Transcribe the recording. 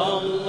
Allah